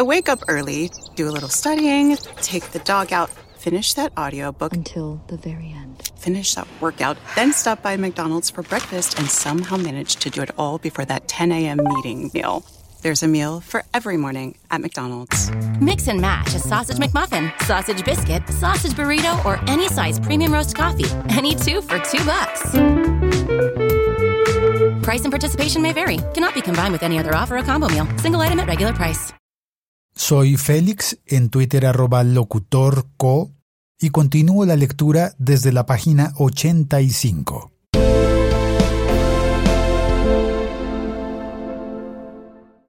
The wake up early, do a little studying, take the dog out, finish that audiobook until the very end. Finish that workout, then stop by McDonald's for breakfast and somehow manage to do it all before that 10 a.m. meeting meal. There's a meal for every morning at McDonald's. Mix and match a sausage McMuffin, sausage biscuit, sausage burrito, or any size premium roast coffee. Any two for two bucks. Price and participation may vary. Cannot be combined with any other offer or combo meal. Single item at regular price. Soy Félix en Twitter arroba locutorco y continúo la lectura desde la página 85.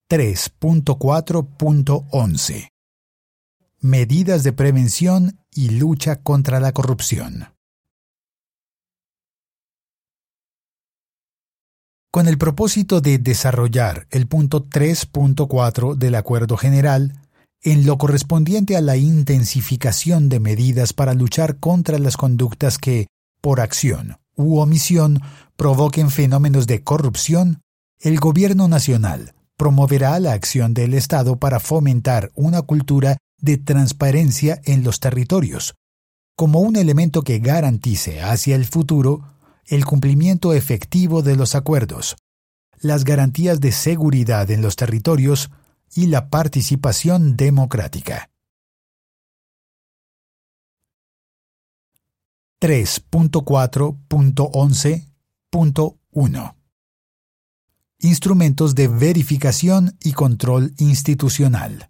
(3.4.11) Medidas de prevención y lucha contra la corrupción. Con el propósito de desarrollar el punto 3.4 del Acuerdo General, en lo correspondiente a la intensificación de medidas para luchar contra las conductas que, por acción u omisión, provoquen fenómenos de corrupción, el Gobierno Nacional promoverá la acción del Estado para fomentar una cultura de transparencia en los territorios, como un elemento que garantice hacia el futuro el cumplimiento efectivo de los acuerdos, las garantías de seguridad en los territorios y la participación democrática. 3.4.11.1 Instrumentos de verificación y control institucional.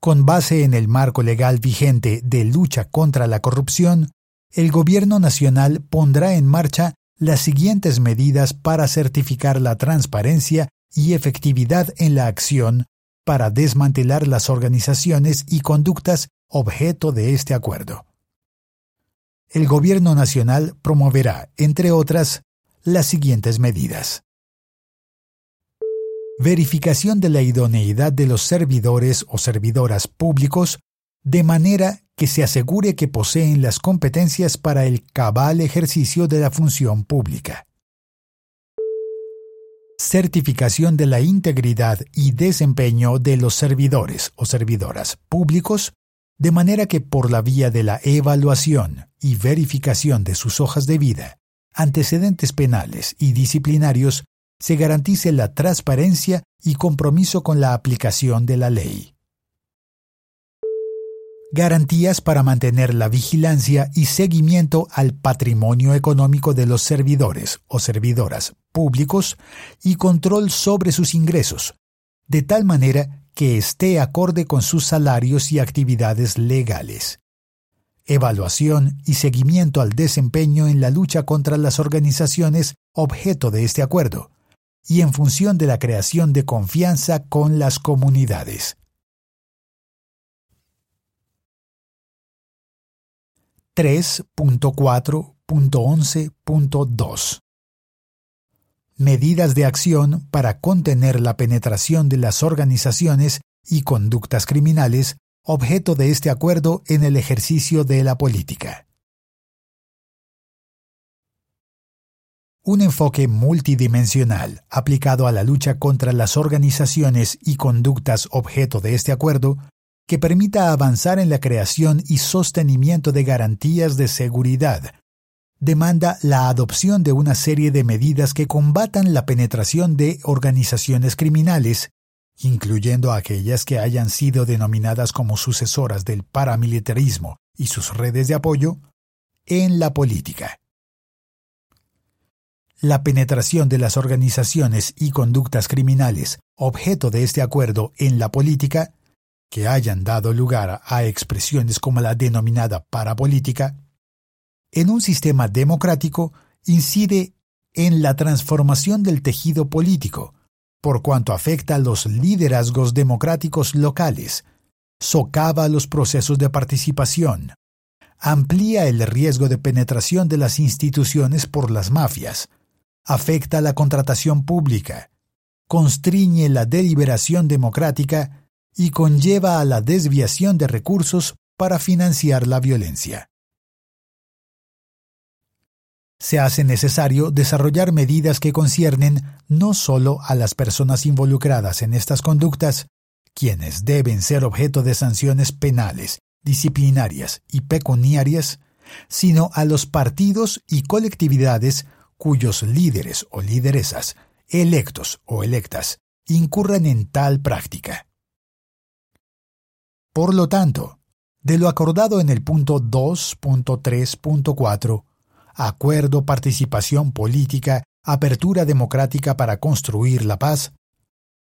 Con base en el marco legal vigente de lucha contra la corrupción, el Gobierno Nacional pondrá en marcha las siguientes medidas para certificar la transparencia y efectividad en la acción para desmantelar las organizaciones y conductas objeto de este acuerdo. El Gobierno Nacional promoverá, entre otras, las siguientes medidas. Verificación de la idoneidad de los servidores o servidoras públicos de manera que se asegure que poseen las competencias para el cabal ejercicio de la función pública certificación de la integridad y desempeño de los servidores o servidoras públicos, de manera que por la vía de la evaluación y verificación de sus hojas de vida, antecedentes penales y disciplinarios, se garantice la transparencia y compromiso con la aplicación de la ley. Garantías para mantener la vigilancia y seguimiento al patrimonio económico de los servidores o servidoras públicos y control sobre sus ingresos, de tal manera que esté acorde con sus salarios y actividades legales. Evaluación y seguimiento al desempeño en la lucha contra las organizaciones objeto de este acuerdo, y en función de la creación de confianza con las comunidades. 3.4.11.2 medidas de acción para contener la penetración de las organizaciones y conductas criminales objeto de este acuerdo en el ejercicio de la política. Un enfoque multidimensional aplicado a la lucha contra las organizaciones y conductas objeto de este acuerdo que permita avanzar en la creación y sostenimiento de garantías de seguridad demanda la adopción de una serie de medidas que combatan la penetración de organizaciones criminales, incluyendo aquellas que hayan sido denominadas como sucesoras del paramilitarismo y sus redes de apoyo, en la política. La penetración de las organizaciones y conductas criminales objeto de este acuerdo en la política, que hayan dado lugar a expresiones como la denominada parapolítica, en un sistema democrático incide en la transformación del tejido político, por cuanto afecta a los liderazgos democráticos locales, socava los procesos de participación, amplía el riesgo de penetración de las instituciones por las mafias, afecta la contratación pública, constriñe la deliberación democrática y conlleva a la desviación de recursos para financiar la violencia. Se hace necesario desarrollar medidas que conciernen no solo a las personas involucradas en estas conductas, quienes deben ser objeto de sanciones penales, disciplinarias y pecuniarias, sino a los partidos y colectividades cuyos líderes o lideresas, electos o electas, incurran en tal práctica. Por lo tanto, de lo acordado en el punto 2.3.4, Acuerdo, participación política, apertura democrática para construir la paz,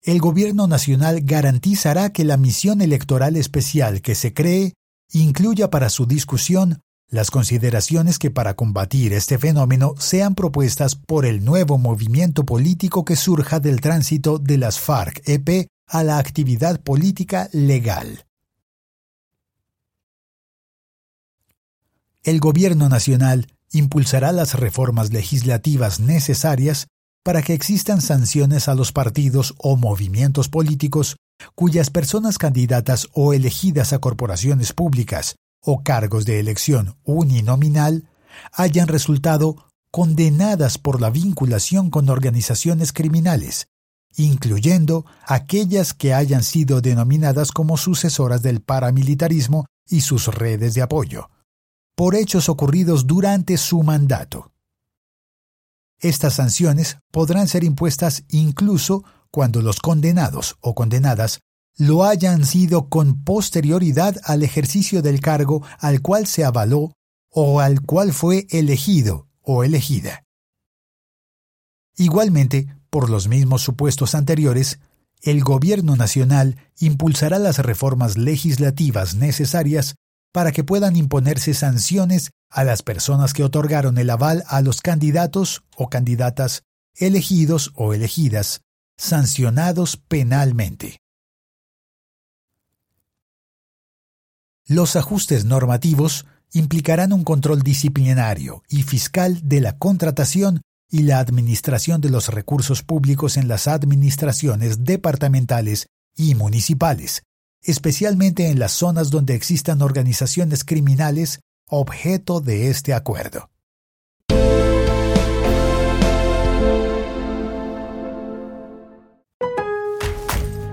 el Gobierno Nacional garantizará que la misión electoral especial que se cree incluya para su discusión las consideraciones que para combatir este fenómeno sean propuestas por el nuevo movimiento político que surja del tránsito de las FARC-EP a la actividad política legal. El Gobierno Nacional impulsará las reformas legislativas necesarias para que existan sanciones a los partidos o movimientos políticos cuyas personas candidatas o elegidas a corporaciones públicas o cargos de elección uninominal hayan resultado condenadas por la vinculación con organizaciones criminales, incluyendo aquellas que hayan sido denominadas como sucesoras del paramilitarismo y sus redes de apoyo, por hechos ocurridos durante su mandato. Estas sanciones podrán ser impuestas incluso cuando los condenados o condenadas lo hayan sido con posterioridad al ejercicio del cargo al cual se avaló o al cual fue elegido o elegida. Igualmente, por los mismos supuestos anteriores, el Gobierno Nacional impulsará las reformas legislativas necesarias para que puedan imponerse sanciones a las personas que otorgaron el aval a los candidatos o candidatas elegidos o elegidas, sancionados penalmente. Los ajustes normativos implicarán un control disciplinario y fiscal de la contratación y la administración de los recursos públicos en las administraciones departamentales y municipales, especialmente en las zonas donde existan organizaciones criminales objeto de este acuerdo.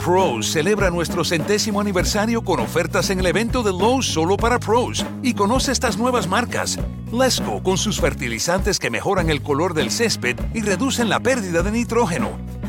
Pros celebra nuestro centésimo aniversario con ofertas en el evento de Lowe's solo para pros y conoce estas nuevas marcas. Lesco con sus fertilizantes que mejoran el color del césped y reducen la pérdida de nitrógeno.